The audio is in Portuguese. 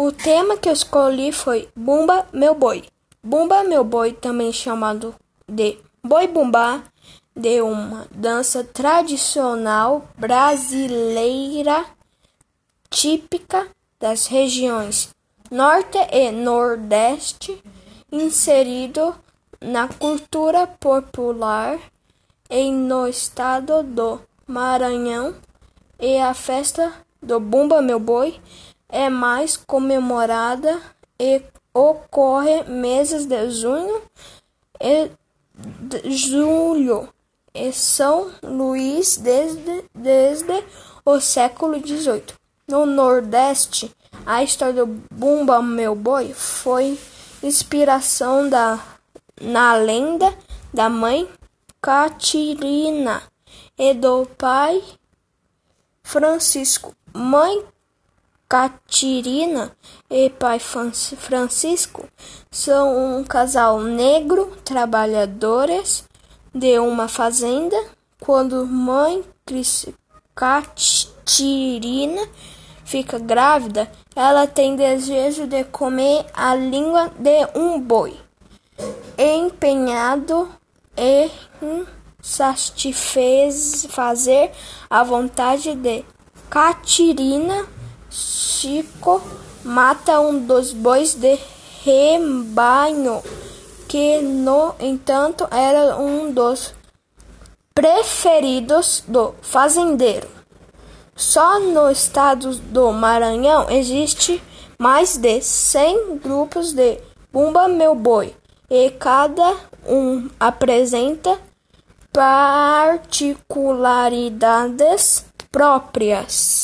o tema que eu escolhi foi Bumba Meu Boi. Bumba Meu Boi, também chamado de Boi Bumbá, de uma dança tradicional brasileira típica das regiões Norte e Nordeste, inserido na cultura popular e no estado do Maranhão, e a festa do Bumba Meu Boi é mais comemorada e ocorre meses de junho e de julho em São Luís desde, desde o século XVIII. No Nordeste, a história do Bumba Meu Boi foi inspiração da, na lenda da mãe Catirina e do pai Francisco. Mãe Catirina e pai Francisco são um casal negro, trabalhadores de uma fazenda. Quando mãe Catirina fica grávida, ela tem desejo de comer a língua de um boi. Empenhado em satisfazer a vontade de Catirina, Chico mata um dos bois de rebanho, que no entanto era um dos preferidos do fazendeiro. Só no estado do Maranhão existe mais de 100 grupos de Bumba Meu Boi e cada um apresenta particularidades próprias.